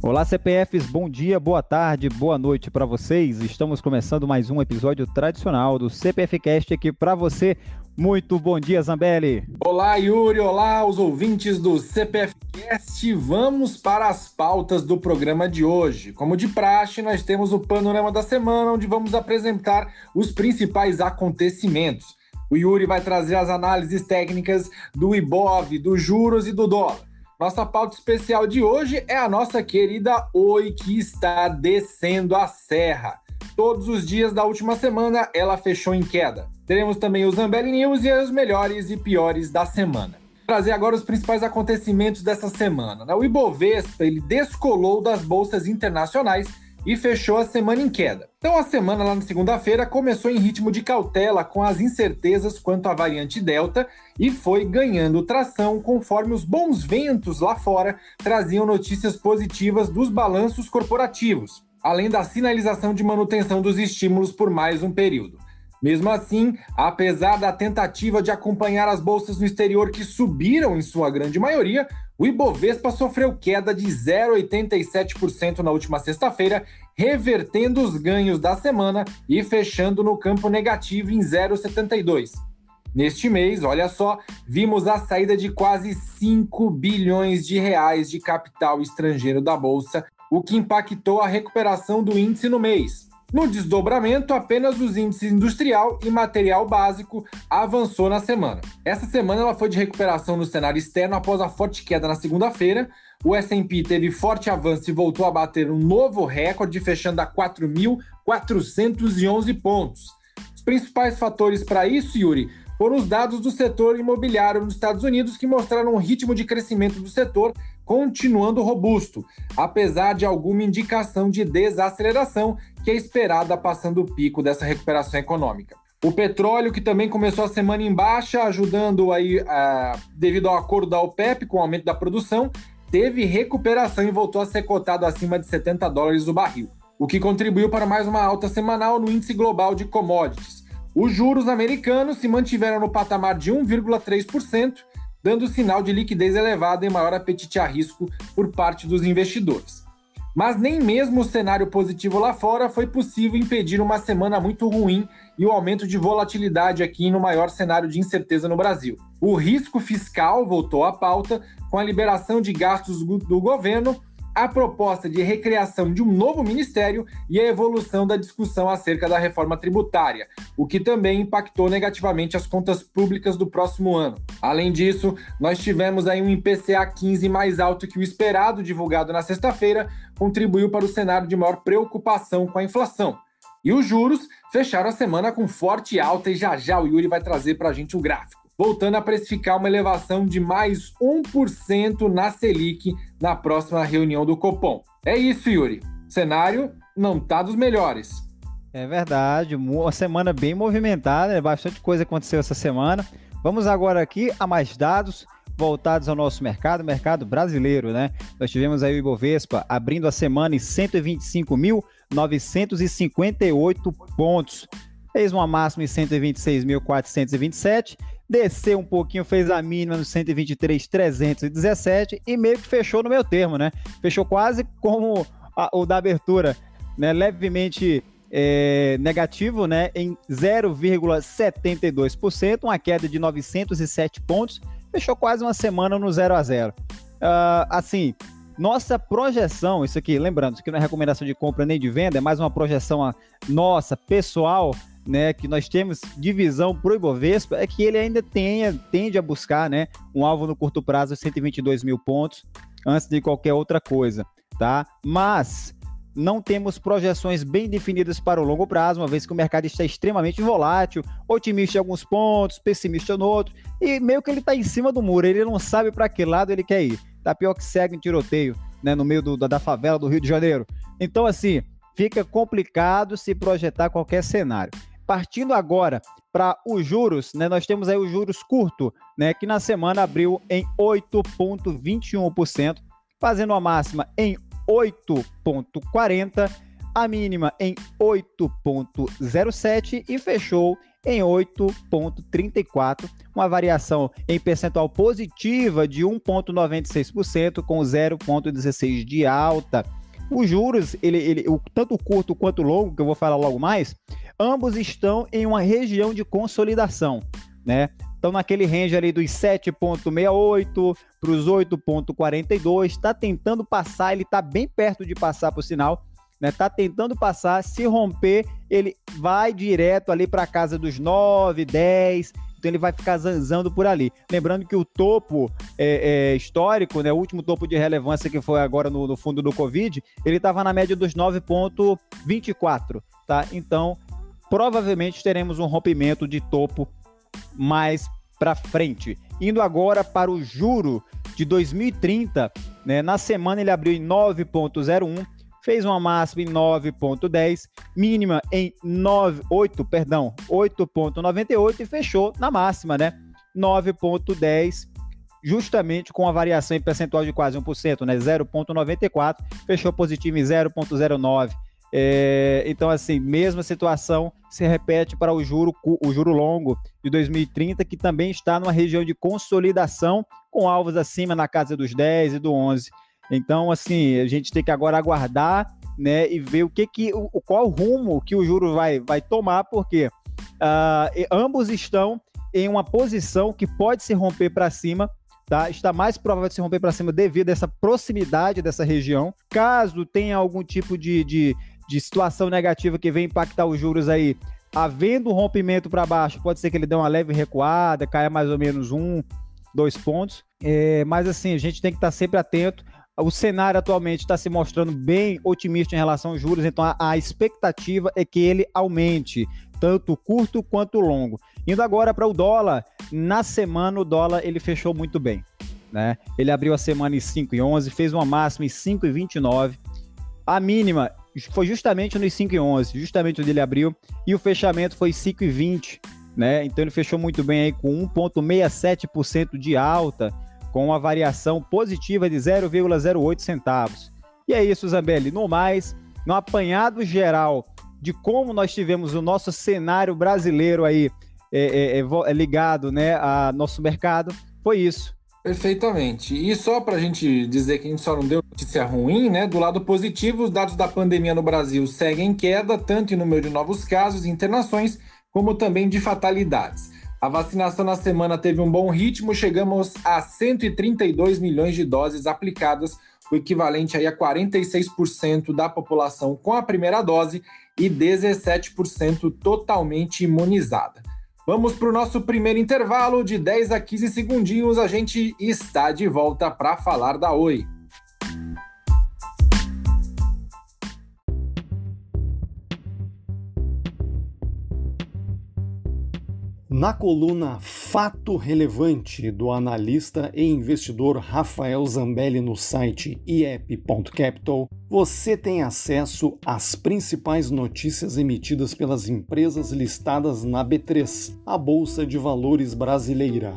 Olá, CPFs, bom dia, boa tarde, boa noite para vocês. Estamos começando mais um episódio tradicional do CPF Cast aqui para você. Muito bom dia, Zambelli. Olá, Yuri. Olá, os ouvintes do CPF Cast. Vamos para as pautas do programa de hoje. Como de praxe, nós temos o panorama da semana, onde vamos apresentar os principais acontecimentos. O Yuri vai trazer as análises técnicas do IBOV, dos juros e do dólar. Nossa pauta especial de hoje é a nossa querida Oi, que está descendo a serra. Todos os dias da última semana ela fechou em queda. Teremos também os Zambelli News e os melhores e piores da semana. Trazer agora os principais acontecimentos dessa semana. O Ibovespa ele descolou das bolsas internacionais e fechou a semana em queda. Então a semana lá na segunda-feira começou em ritmo de cautela com as incertezas quanto à variante Delta e foi ganhando tração conforme os bons ventos lá fora traziam notícias positivas dos balanços corporativos, além da sinalização de manutenção dos estímulos por mais um período. Mesmo assim, apesar da tentativa de acompanhar as bolsas no exterior que subiram em sua grande maioria, o Ibovespa sofreu queda de 0,87% na última sexta-feira, revertendo os ganhos da semana e fechando no campo negativo em 0,72%. Neste mês, olha só, vimos a saída de quase 5 bilhões de reais de capital estrangeiro da bolsa, o que impactou a recuperação do índice no mês. No desdobramento, apenas os índices industrial e material básico avançou na semana. Essa semana ela foi de recuperação no cenário externo após a forte queda na segunda-feira. O S&P teve forte avanço e voltou a bater um novo recorde, fechando a 4.411 pontos. Os principais fatores para isso, Yuri, foram os dados do setor imobiliário nos Estados Unidos que mostraram um ritmo de crescimento do setor continuando robusto, apesar de alguma indicação de desaceleração que é esperada passando o pico dessa recuperação econômica. O petróleo, que também começou a semana em baixa, ajudando aí, devido ao acordo da OPEP com o aumento da produção, teve recuperação e voltou a ser cotado acima de 70 dólares o barril, o que contribuiu para mais uma alta semanal no índice global de commodities. Os juros americanos se mantiveram no patamar de 1,3%, dando sinal de liquidez elevada e maior apetite a risco por parte dos investidores. Mas nem mesmo o cenário positivo lá fora foi possível impedir uma semana muito ruim e o aumento de volatilidade aqui no maior cenário de incerteza no Brasil. O risco fiscal voltou à pauta com a liberação de gastos do governo a proposta de recriação de um novo ministério e a evolução da discussão acerca da reforma tributária, o que também impactou negativamente as contas públicas do próximo ano. Além disso, nós tivemos aí um IPCA 15 mais alto que o esperado, divulgado na sexta-feira, contribuiu para o cenário de maior preocupação com a inflação. E os juros fecharam a semana com forte alta e já já o Yuri vai trazer para a gente o gráfico voltando a precificar uma elevação de mais 1% na Selic na próxima reunião do Copom. É isso, Yuri. O cenário não está dos melhores. É verdade, uma semana bem movimentada, né? bastante coisa aconteceu essa semana. Vamos agora aqui a mais dados voltados ao nosso mercado, mercado brasileiro, né? Nós tivemos aí o Ibovespa abrindo a semana em 125.958 pontos. Fez uma máxima em 126.427 desceu um pouquinho, fez a mínima no 123,317 e meio que fechou no meu termo, né? Fechou quase como a, o da abertura, né? Levemente é, negativo, né? Em 0,72%, uma queda de 907 pontos, fechou quase uma semana no 0 a 0. Uh, ah, assim, nossa projeção, isso aqui, lembrando, isso aqui não é recomendação de compra nem de venda, é mais uma projeção nossa, pessoal, né, que nós temos divisão para o Ibovespa é que ele ainda tenha, tende a buscar né, um alvo no curto prazo de 122 mil pontos antes de qualquer outra coisa, tá? Mas não temos projeções bem definidas para o longo prazo, uma vez que o mercado está extremamente volátil, otimista em alguns pontos, pessimista no outro, e meio que ele está em cima do muro, ele não sabe para que lado ele quer ir. Tá pior que segue em tiroteio, né, no meio do, da, da favela do Rio de Janeiro. Então, assim, fica complicado se projetar qualquer cenário. Partindo agora para os juros, né, nós temos aí os juros curto, né, que na semana abriu em 8,21%, fazendo a máxima em 8,40%, a mínima em 8,07 e fechou em 8,34, uma variação em percentual positiva de 1,96%, com 0,16% de alta. Os juros, ele, ele, o, tanto o curto quanto o longo, que eu vou falar logo mais, ambos estão em uma região de consolidação, né? Estão naquele range ali dos 7,68 para os 8,42. Está tentando passar, ele está bem perto de passar, por sinal. Né, tá tentando passar, se romper, ele vai direto ali para casa dos 9, 10, então ele vai ficar zanzando por ali. Lembrando que o topo é, é, histórico, né, o último topo de relevância que foi agora no, no fundo do Covid, ele estava na média dos 9,24, tá? Então, provavelmente teremos um rompimento de topo mais para frente. Indo agora para o juro de 2030, né, na semana ele abriu em 9,01 fez uma máxima em 9.10, mínima em 9, 8, perdão, 8.98 e fechou na máxima, né? 9.10, justamente com a variação em percentual de quase 1%, né? 0.94, fechou positivo em 0.09. É, então, assim, mesma situação se repete para o juro, o juro longo de 2030, que também está numa região de consolidação, com alvos acima na casa dos 10 e do 11. Então, assim, a gente tem que agora aguardar, né, e ver o que que, o, qual rumo que o juro vai, vai tomar, porque uh, ambos estão em uma posição que pode se romper para cima, tá? Está mais provável de se romper para cima devido a essa proximidade dessa região. Caso tenha algum tipo de, de, de situação negativa que venha impactar os juros aí, havendo um rompimento para baixo, pode ser que ele dê uma leve recuada, caia mais ou menos um, dois pontos. É, mas assim, a gente tem que estar sempre atento o cenário atualmente está se mostrando bem otimista em relação aos juros, então a, a expectativa é que ele aumente, tanto curto quanto longo. Indo agora para o dólar, na semana o dólar ele fechou muito bem. Né? Ele abriu a semana em 5,11, fez uma máxima em 5,29. A mínima foi justamente nos 5,11, justamente onde ele abriu, e o fechamento foi 5,20. Né? Então ele fechou muito bem aí com 1,67% de alta com uma variação positiva de 0,08 centavos. E é isso, Zambelli. No mais, no apanhado geral de como nós tivemos o nosso cenário brasileiro aí é, é, é, é ligado né, a nosso mercado, foi isso. Perfeitamente. E só para a gente dizer que a gente só não deu notícia ruim, né? Do lado positivo, os dados da pandemia no Brasil seguem em queda, tanto em número de novos casos e internações, como também de fatalidades. A vacinação na semana teve um bom ritmo, chegamos a 132 milhões de doses aplicadas, o equivalente aí a 46% da população com a primeira dose e 17% totalmente imunizada. Vamos para o nosso primeiro intervalo de 10 a 15 segundinhos. A gente está de volta para falar da Oi. Na coluna Fato Relevante do analista e investidor Rafael Zambelli no site iep.capital, você tem acesso às principais notícias emitidas pelas empresas listadas na B3, a Bolsa de Valores brasileira.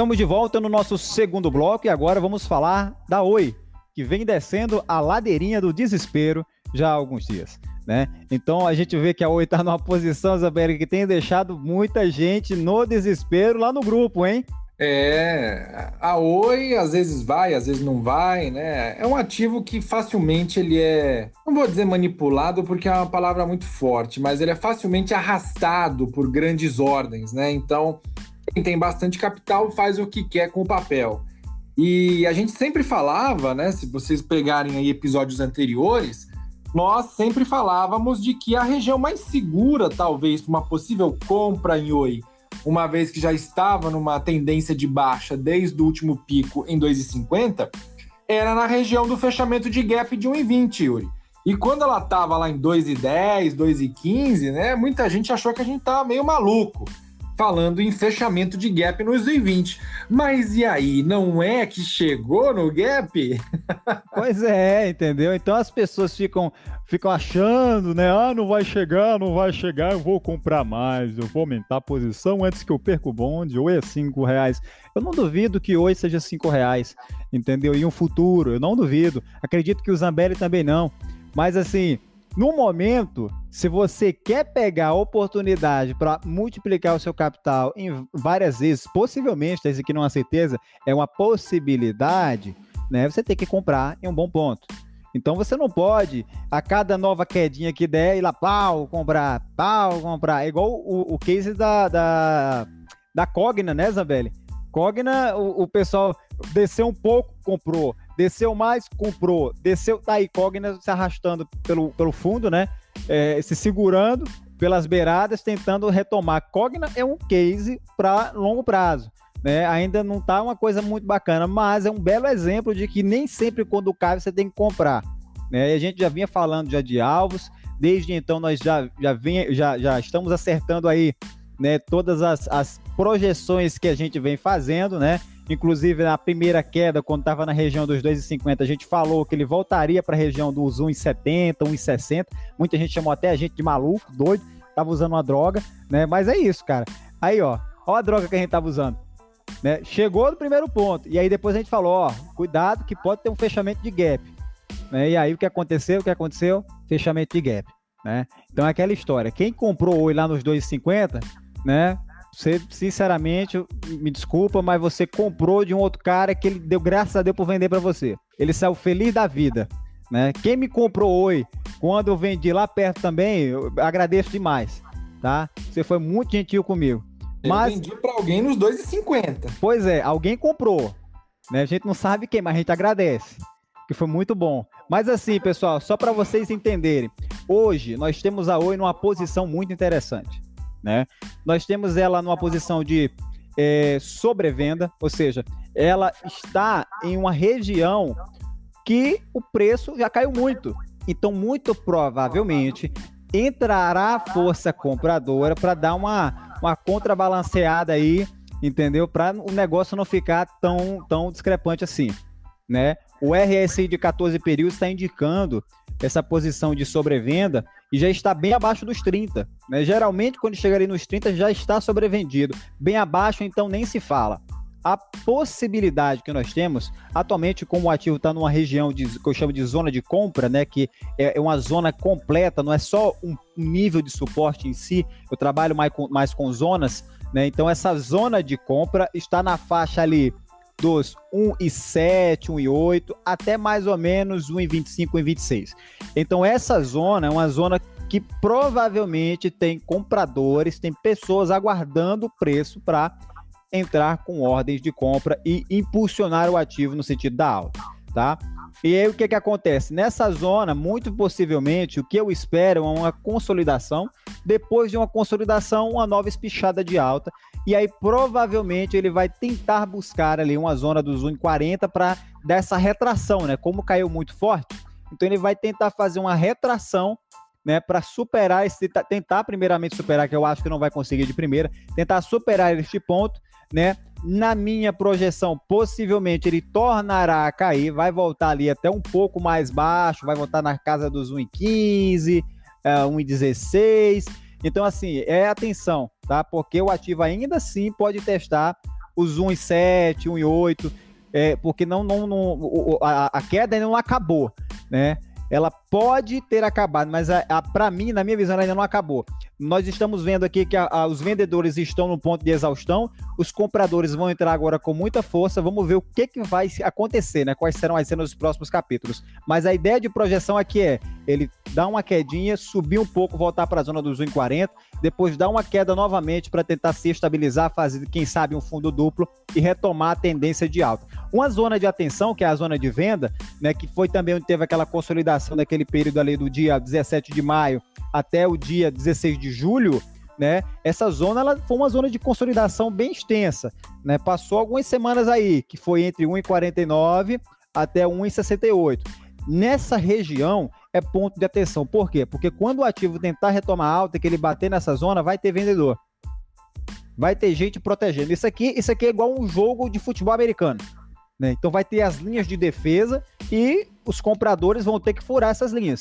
Estamos de volta no nosso segundo bloco e agora vamos falar da Oi, que vem descendo a ladeirinha do desespero já há alguns dias. Né? Então a gente vê que a Oi está numa posição, Isabela, que tem deixado muita gente no desespero lá no grupo, hein? É, a Oi às vezes vai, às vezes não vai, né? É um ativo que facilmente ele é, não vou dizer manipulado porque é uma palavra muito forte, mas ele é facilmente arrastado por grandes ordens, né? Então, quem tem bastante capital faz o que quer com o papel. E a gente sempre falava, né? Se vocês pegarem aí episódios anteriores, nós sempre falávamos de que a região mais segura, talvez, para uma possível compra em Oi, uma vez que já estava numa tendência de baixa desde o último pico em 2,50, era na região do fechamento de gap de 1,20, Yuri. E quando ela estava lá em 2,10, 2,15, né? Muita gente achou que a gente estava meio maluco falando em fechamento de gap no 20. Mas e aí, não é que chegou no gap? pois é, entendeu? Então as pessoas ficam, ficam achando, né? Ah, não vai chegar, não vai chegar, eu vou comprar mais, eu vou aumentar a posição antes que eu perca o bonde, ou é cinco reais. Eu não duvido que hoje seja cinco reais, entendeu? E um futuro, eu não duvido. Acredito que o Zambelli também não. Mas assim, no momento, se você quer pegar a oportunidade para multiplicar o seu capital em várias vezes, possivelmente, isso aqui não é uma certeza, é uma possibilidade, né? Você tem que comprar em um bom ponto. Então você não pode, a cada nova quedinha que der, ir lá, pau, comprar, pau, comprar. É igual o, o case da, da, da Cogna, né, Zambelli? Cogna, o, o pessoal desceu um pouco, comprou. Desceu mais, comprou. Desceu, tá aí, Cogna se arrastando pelo, pelo fundo, né? É, se segurando pelas beiradas, tentando retomar. Cogna é um case para longo prazo. Né? Ainda não tá uma coisa muito bacana, mas é um belo exemplo de que nem sempre quando cai você tem que comprar. Né? E a gente já vinha falando já de alvos, desde então nós já, já, vinha, já, já estamos acertando aí né, todas as, as projeções que a gente vem fazendo, né? Inclusive, na primeira queda, quando estava na região dos 2,50, a gente falou que ele voltaria para a região dos 1,70, 1,60. Muita gente chamou até a gente de maluco, doido, tava usando uma droga, né? Mas é isso, cara. Aí, ó, ó a droga que a gente tava usando. Né? Chegou no primeiro ponto, e aí depois a gente falou, ó, cuidado que pode ter um fechamento de gap. Né? E aí o que aconteceu? O que aconteceu? Fechamento de gap. Né? Então é aquela história. Quem comprou hoje lá nos 2,50, né? Você, sinceramente, me desculpa, mas você comprou de um outro cara que ele deu graças a Deus por vender para você. Ele saiu feliz da vida, né? Quem me comprou oi, quando eu vendi lá perto também, eu agradeço demais, tá? Você foi muito gentil comigo. Mas eu vendi para alguém nos 2,50. Pois é, alguém comprou, né? A gente não sabe quem, mas a gente agradece. Que foi muito bom. Mas assim, pessoal, só para vocês entenderem, hoje nós temos a Oi numa posição muito interessante né? Nós temos ela numa posição de é, sobrevenda, ou seja, ela está em uma região que o preço já caiu muito. Então, muito provavelmente entrará a força compradora para dar uma, uma contrabalanceada aí, entendeu? Para o negócio não ficar tão, tão discrepante assim, né? O RSI de 14 períodos está indicando essa posição de sobrevenda e já está bem abaixo dos 30. Né? Geralmente, quando chega ali nos 30, já está sobrevendido. Bem abaixo, então nem se fala. A possibilidade que nós temos, atualmente, como o ativo está numa região de, que eu chamo de zona de compra, né, que é, é uma zona completa, não é só um nível de suporte em si, eu trabalho mais com, mais com zonas, né, então essa zona de compra está na faixa ali dos 1,7, 1,8 até mais ou menos 1,25, 1,26. Então essa zona é uma zona que provavelmente tem compradores, tem pessoas aguardando o preço para entrar com ordens de compra e impulsionar o ativo no sentido da alta, tá? E aí o que, que acontece? Nessa zona, muito possivelmente, o que eu espero é uma consolidação. Depois de uma consolidação, uma nova espichada de alta. E aí, provavelmente, ele vai tentar buscar ali uma zona dos 1,40 para dar essa retração, né? Como caiu muito forte, então ele vai tentar fazer uma retração né, para superar esse tentar primeiramente superar, que eu acho que não vai conseguir de primeira, tentar superar este ponto, né? Na minha projeção, possivelmente ele tornará a cair, vai voltar ali até um pouco mais baixo, vai voltar na casa dos 1,15, uh, 1,16. Então, assim, é atenção, tá? Porque o ativo ainda assim pode testar os 1,7, 1,8, é, porque não, não, não a, a queda ainda não acabou, né? Ela pode ter acabado, mas a, a para mim, na minha visão, ela ainda não acabou. Nós estamos vendo aqui que a, a, os vendedores estão no ponto de exaustão, os compradores vão entrar agora com muita força. Vamos ver o que, que vai acontecer, né? Quais serão as cenas dos próximos capítulos. Mas a ideia de projeção aqui é ele dar uma quedinha, subir um pouco, voltar para a zona dos 1,40, depois dar uma queda novamente para tentar se estabilizar, fazer, quem sabe, um fundo duplo e retomar a tendência de alta. Uma zona de atenção, que é a zona de venda, né? Que foi também onde teve aquela consolidação daquele período ali do dia 17 de maio até o dia 16 de julho, né? Essa zona ela foi uma zona de consolidação bem extensa, né? Passou algumas semanas aí, que foi entre 1,49 até 1,68. Nessa região é ponto de atenção. Por quê? Porque quando o ativo tentar retomar alta, que ele bater nessa zona, vai ter vendedor. vai ter gente protegendo. Isso aqui, isso aqui é igual um jogo de futebol americano. Né? Então vai ter as linhas de defesa e os compradores vão ter que furar essas linhas.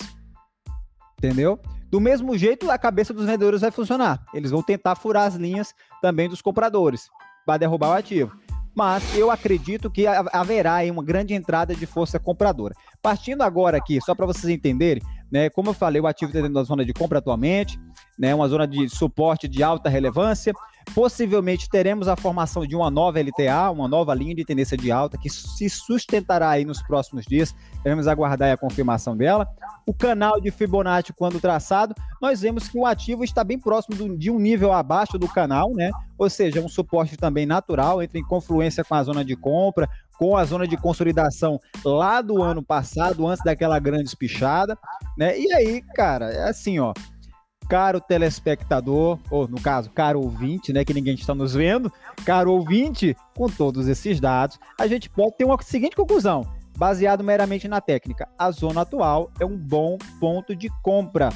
Entendeu? Do mesmo jeito, a cabeça dos vendedores vai funcionar. Eles vão tentar furar as linhas também dos compradores para derrubar o ativo. Mas eu acredito que haverá uma grande entrada de força compradora. Partindo agora aqui, só para vocês entenderem, né, como eu falei, o ativo está dentro da zona de compra atualmente, né, uma zona de suporte de alta relevância. Possivelmente teremos a formação de uma nova LTA, uma nova linha de tendência de alta que se sustentará aí nos próximos dias. Devemos aguardar a confirmação dela. O canal de Fibonacci, quando traçado, nós vemos que o ativo está bem próximo de um nível abaixo do canal, né? Ou seja, um suporte também natural, entra em confluência com a zona de compra, com a zona de consolidação lá do ano passado, antes daquela grande espichada, né? E aí, cara, é assim, ó caro telespectador, ou no caso, caro ouvinte, né, que ninguém está nos vendo, caro ouvinte, com todos esses dados, a gente pode ter uma seguinte conclusão, baseado meramente na técnica. A zona atual é um bom ponto de compra.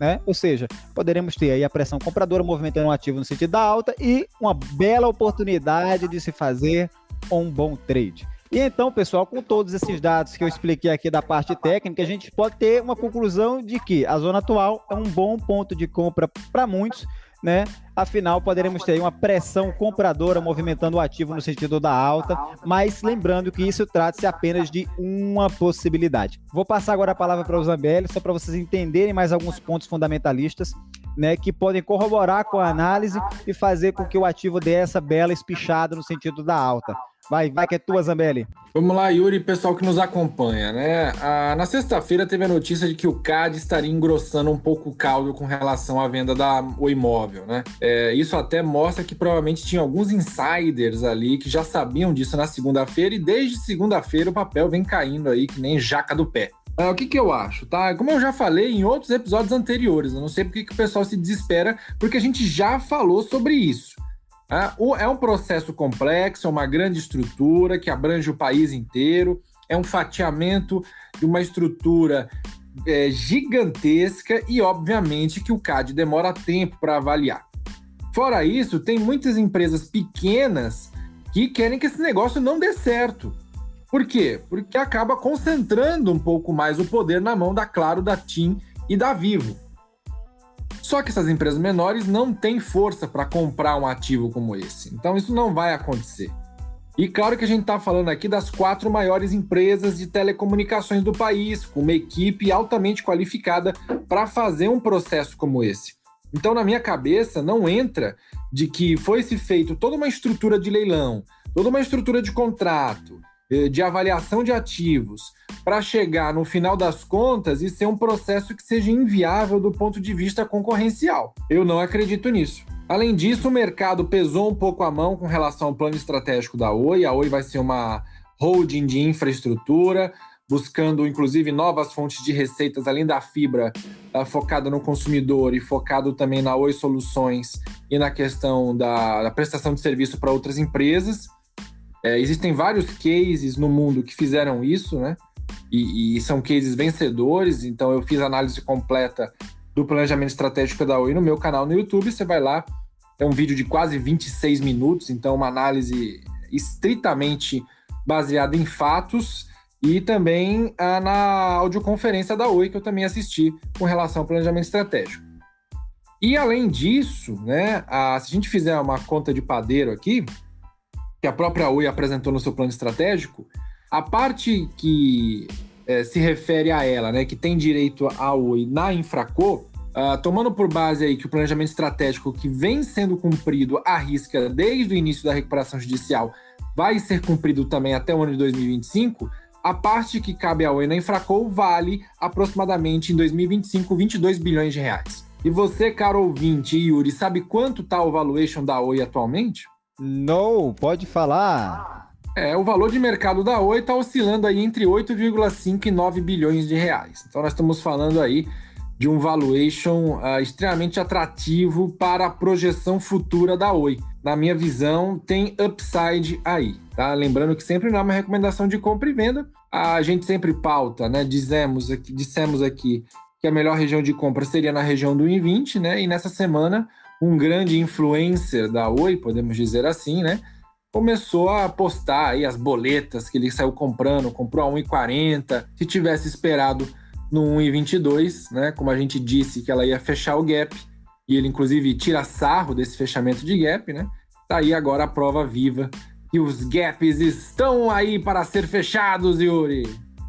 Né? Ou seja, poderemos ter aí a pressão compradora movimentando o um ativo no sentido da alta e uma bela oportunidade de se fazer um bom trade. E então, pessoal, com todos esses dados que eu expliquei aqui da parte técnica, a gente pode ter uma conclusão de que a zona atual é um bom ponto de compra para muitos, né? Afinal, poderemos ter uma pressão compradora movimentando o ativo no sentido da alta, mas lembrando que isso trata-se apenas de uma possibilidade. Vou passar agora a palavra para o Zambelli, só para vocês entenderem mais alguns pontos fundamentalistas, né, que podem corroborar com a análise e fazer com que o ativo dê essa bela espichada no sentido da alta. Vai, vai que é tua, Zambelli. Vamos lá, Yuri, pessoal que nos acompanha, né? Ah, na sexta-feira teve a notícia de que o CAD estaria engrossando um pouco o caldo com relação à venda da, o imóvel, né? É, isso até mostra que provavelmente tinha alguns insiders ali que já sabiam disso na segunda-feira e desde segunda-feira o papel vem caindo aí que nem jaca do pé. Ah, o que, que eu acho, tá? Como eu já falei em outros episódios anteriores, eu não sei porque que o pessoal se desespera, porque a gente já falou sobre isso. É, é um processo complexo, é uma grande estrutura que abrange o país inteiro, é um fatiamento de uma estrutura é, gigantesca e, obviamente, que o CAD demora tempo para avaliar. Fora isso, tem muitas empresas pequenas que querem que esse negócio não dê certo. Por quê? Porque acaba concentrando um pouco mais o poder na mão da Claro, da TIM e da Vivo. Só que essas empresas menores não têm força para comprar um ativo como esse. Então isso não vai acontecer. E claro que a gente está falando aqui das quatro maiores empresas de telecomunicações do país, com uma equipe altamente qualificada para fazer um processo como esse. Então, na minha cabeça, não entra de que foi-se feito toda uma estrutura de leilão, toda uma estrutura de contrato, de avaliação de ativos, para chegar no final das contas e ser um processo que seja inviável do ponto de vista concorrencial. Eu não acredito nisso. Além disso, o mercado pesou um pouco a mão com relação ao plano estratégico da Oi. A Oi vai ser uma holding de infraestrutura, buscando inclusive novas fontes de receitas além da fibra uh, focada no consumidor e focado também na Oi Soluções e na questão da prestação de serviço para outras empresas. É, existem vários cases no mundo que fizeram isso, né? E, e, são cases vencedores. Então, eu fiz análise completa do planejamento estratégico da Oi no meu canal no YouTube. Você vai lá, é um vídeo de quase 26 minutos, então, uma análise estritamente baseada em fatos e também ah, na audioconferência da Oi, que eu também assisti com relação ao planejamento estratégico. E além disso, né, a, se a gente fizer uma conta de padeiro aqui, que a própria Oi apresentou no seu plano estratégico, a parte que é, se refere a ela, né, que tem direito a Oi na Infraco, uh, tomando por base aí que o planejamento estratégico que vem sendo cumprido à risca desde o início da recuperação judicial vai ser cumprido também até o ano de 2025, a parte que cabe a Oi na Infraco vale aproximadamente em 2025 22 bilhões de reais. E você, caro ouvinte, Yuri, sabe quanto está o valuation da Oi atualmente? Não, pode falar. É, o valor de mercado da Oi está oscilando aí entre 8,5 e 9 bilhões de reais. Então nós estamos falando aí de um valuation uh, extremamente atrativo para a projeção futura da Oi. Na minha visão, tem upside aí, tá? Lembrando que sempre não é uma recomendação de compra e venda. A gente sempre pauta, né? Dizemos aqui, dissemos aqui que a melhor região de compra seria na região do I20, né? E nessa semana um grande influencer da Oi, podemos dizer assim, né? Começou a postar aí as boletas que ele saiu comprando, comprou a 1,40. Se tivesse esperado no 1,22, né? Como a gente disse que ela ia fechar o gap, e ele inclusive tira sarro desse fechamento de gap, né? Tá aí agora a prova viva que os gaps estão aí para ser fechados, Yuri.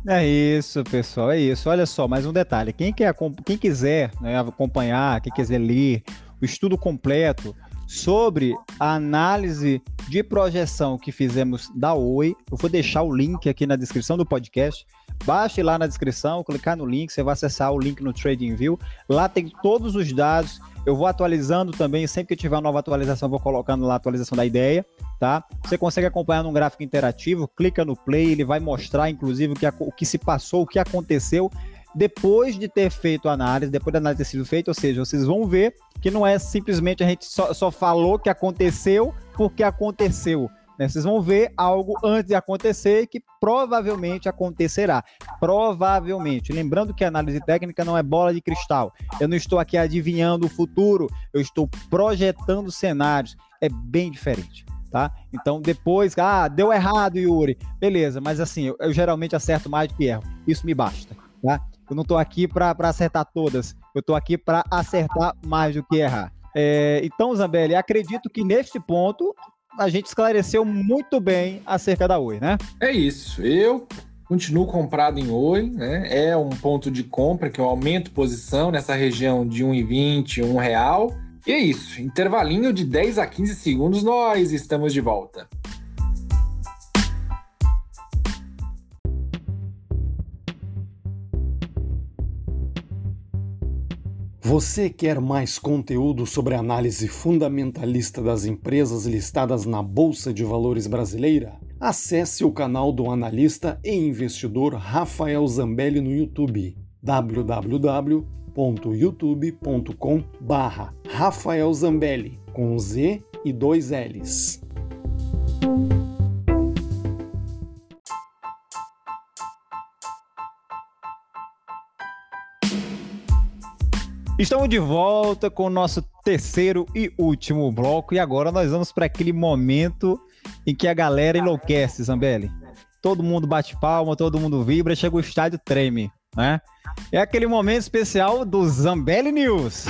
É isso, pessoal, é isso. Olha só, mais um detalhe. Quem, quer, quem quiser né, acompanhar, quem quiser ler o estudo completo sobre a análise de projeção que fizemos da Oi, eu vou deixar o link aqui na descrição do podcast. Baixe lá na descrição, clicar no link, você vai acessar o link no TradingView. Lá tem todos os dados. Eu vou atualizando também, sempre que tiver uma nova atualização, vou colocando lá a atualização da ideia, tá? Você consegue acompanhar num gráfico interativo, clica no play, ele vai mostrar, inclusive, o que, o que se passou, o que aconteceu depois de ter feito a análise, depois da análise ter sido feita, ou seja, vocês vão ver que não é simplesmente a gente só, só falou que aconteceu porque aconteceu. Né? Vocês vão ver algo antes de acontecer que provavelmente acontecerá. Provavelmente. Lembrando que a análise técnica não é bola de cristal. Eu não estou aqui adivinhando o futuro, eu estou projetando cenários. É bem diferente. Tá? Então depois, ah, deu errado, Yuri. Beleza, mas assim, eu, eu geralmente acerto mais do que erro. Isso me basta, tá? Eu não estou aqui para acertar todas. Eu estou aqui para acertar mais do que errar. É, então, Zambelli, acredito que neste ponto a gente esclareceu muito bem acerca da Oi, né? É isso. Eu continuo comprado em Oi, né? É um ponto de compra que eu aumento posição nessa região de 1,20, 1 real. E é isso. Intervalinho de 10 a 15 segundos, nós estamos de volta. Você quer mais conteúdo sobre a análise fundamentalista das empresas listadas na Bolsa de Valores brasileira? Acesse o canal do analista e investidor Rafael Zambelli no YouTube www.youtube.com/barra Rafael Zambelli com Z e dois L's. Estamos de volta com o nosso terceiro e último bloco e agora nós vamos para aquele momento em que a galera enlouquece, Zambelli. Todo mundo bate palma, todo mundo vibra, chega o estádio treme, né? É aquele momento especial do Zambelli News.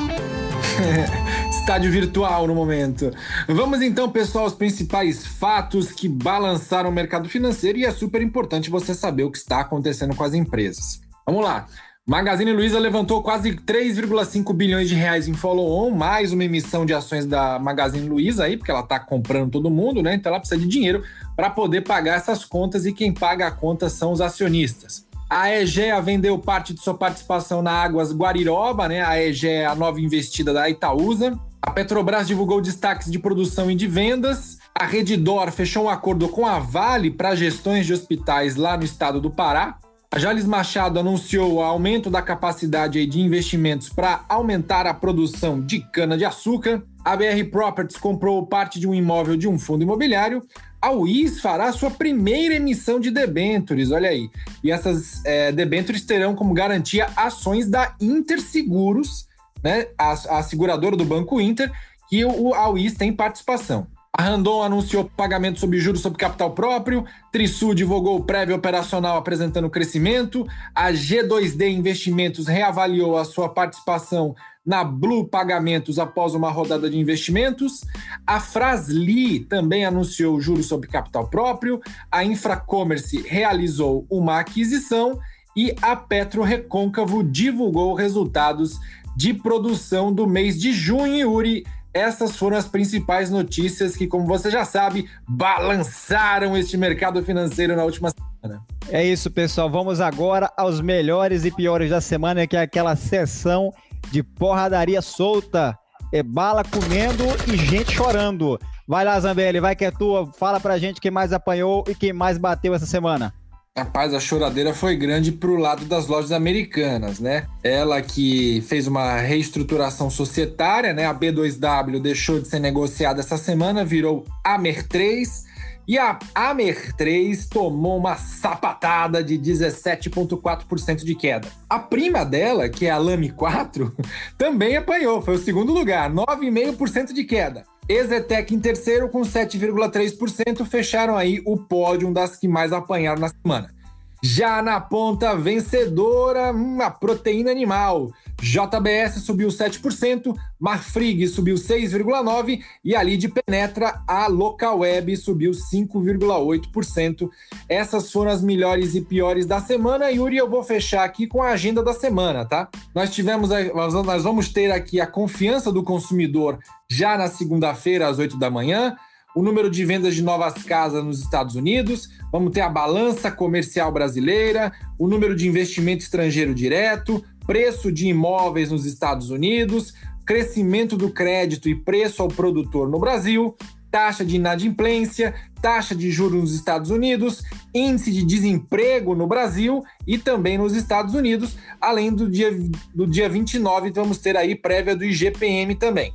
estádio virtual no momento. Vamos então, pessoal, aos principais fatos que balançaram o mercado financeiro e é super importante você saber o que está acontecendo com as empresas. Vamos lá. Magazine Luiza levantou quase 3,5 bilhões de reais em follow-on, mais uma emissão de ações da Magazine Luiza aí, porque ela está comprando todo mundo, né? Então ela precisa de dinheiro para poder pagar essas contas e quem paga a conta são os acionistas. A EGEA vendeu parte de sua participação na Águas Guariroba, né? A EGEA é a nova investida da Itaúsa. A Petrobras divulgou destaques de produção e de vendas. A Redditor fechou um acordo com a Vale para gestões de hospitais lá no estado do Pará. A Jales Machado anunciou o aumento da capacidade de investimentos para aumentar a produção de cana-de-açúcar. A BR Properties comprou parte de um imóvel de um fundo imobiliário. A UIS fará sua primeira emissão de debêntures, olha aí. E essas é, debêntures terão como garantia ações da Interseguros, né, a, a seguradora do Banco Inter, que o, a UIS tem participação. A Randon anunciou pagamento sob juros sobre capital próprio. Trisul divulgou o prévio operacional apresentando crescimento. A G2D Investimentos reavaliou a sua participação na Blue Pagamentos após uma rodada de investimentos. A Frasli também anunciou juros sobre capital próprio. A Infracommerce realizou uma aquisição e a Petro Recôncavo divulgou resultados de produção do mês de junho. Yuri, essas foram as principais notícias que, como você já sabe, balançaram este mercado financeiro na última semana. É isso, pessoal. Vamos agora aos melhores e piores da semana, que é aquela sessão de porradaria solta. É bala comendo e gente chorando. Vai lá, Zambelli, vai que é tua. Fala pra gente quem mais apanhou e quem mais bateu essa semana. Rapaz, a choradeira foi grande pro lado das lojas americanas, né? Ela que fez uma reestruturação societária, né? A B2W deixou de ser negociada essa semana, virou Amer 3 E a Amer 3 tomou uma sapatada de 17,4% de queda. A prima dela, que é a Lame 4, também apanhou, foi o segundo lugar, 9,5% de queda. Exetec em terceiro com 7,3%, fecharam aí o pódio das que mais apanharam na semana. Já na ponta vencedora, uma proteína animal. JBS subiu 7%, Marfrig subiu 6,9% e a Lid Penetra, a Local Web, subiu 5,8%. Essas foram as melhores e piores da semana. Yuri, eu vou fechar aqui com a agenda da semana, tá? Nós tivemos, nós vamos ter aqui a confiança do consumidor já na segunda-feira, às 8 da manhã o número de vendas de novas casas nos Estados Unidos, vamos ter a balança comercial brasileira, o número de investimento estrangeiro direto, preço de imóveis nos Estados Unidos, crescimento do crédito e preço ao produtor no Brasil, taxa de inadimplência, taxa de juros nos Estados Unidos, índice de desemprego no Brasil e também nos Estados Unidos, além do dia, do dia 29, vamos ter aí prévia do IGPM também.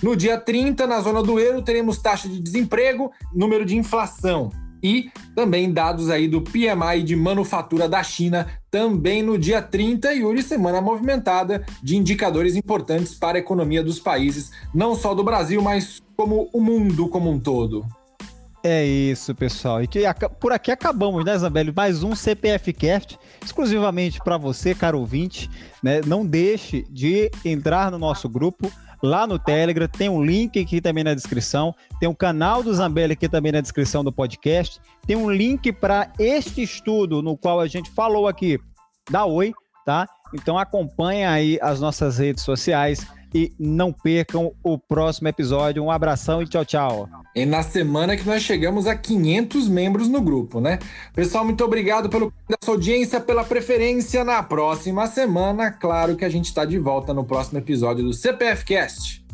No dia 30, na zona do euro, teremos taxa de desemprego, número de inflação e também dados aí do PMI de manufatura da China, também no dia 30, Yuri, semana movimentada de indicadores importantes para a economia dos países, não só do Brasil, mas como o mundo como um todo. É isso, pessoal. E que por aqui acabamos, né, Zambelli? Mais um CPF Cast, exclusivamente para você, caro ouvinte. Né? Não deixe de entrar no nosso grupo lá no Telegram. Tem um link aqui também na descrição. Tem o um canal do Zambelli aqui também na descrição do podcast. Tem um link para este estudo no qual a gente falou aqui da Oi, tá? Então acompanha aí as nossas redes sociais e não percam o próximo episódio. Um abração e tchau, tchau. E na semana que nós chegamos a 500 membros no grupo, né? Pessoal, muito obrigado pela sua audiência, pela preferência. Na próxima semana, claro que a gente está de volta no próximo episódio do CPF Cast.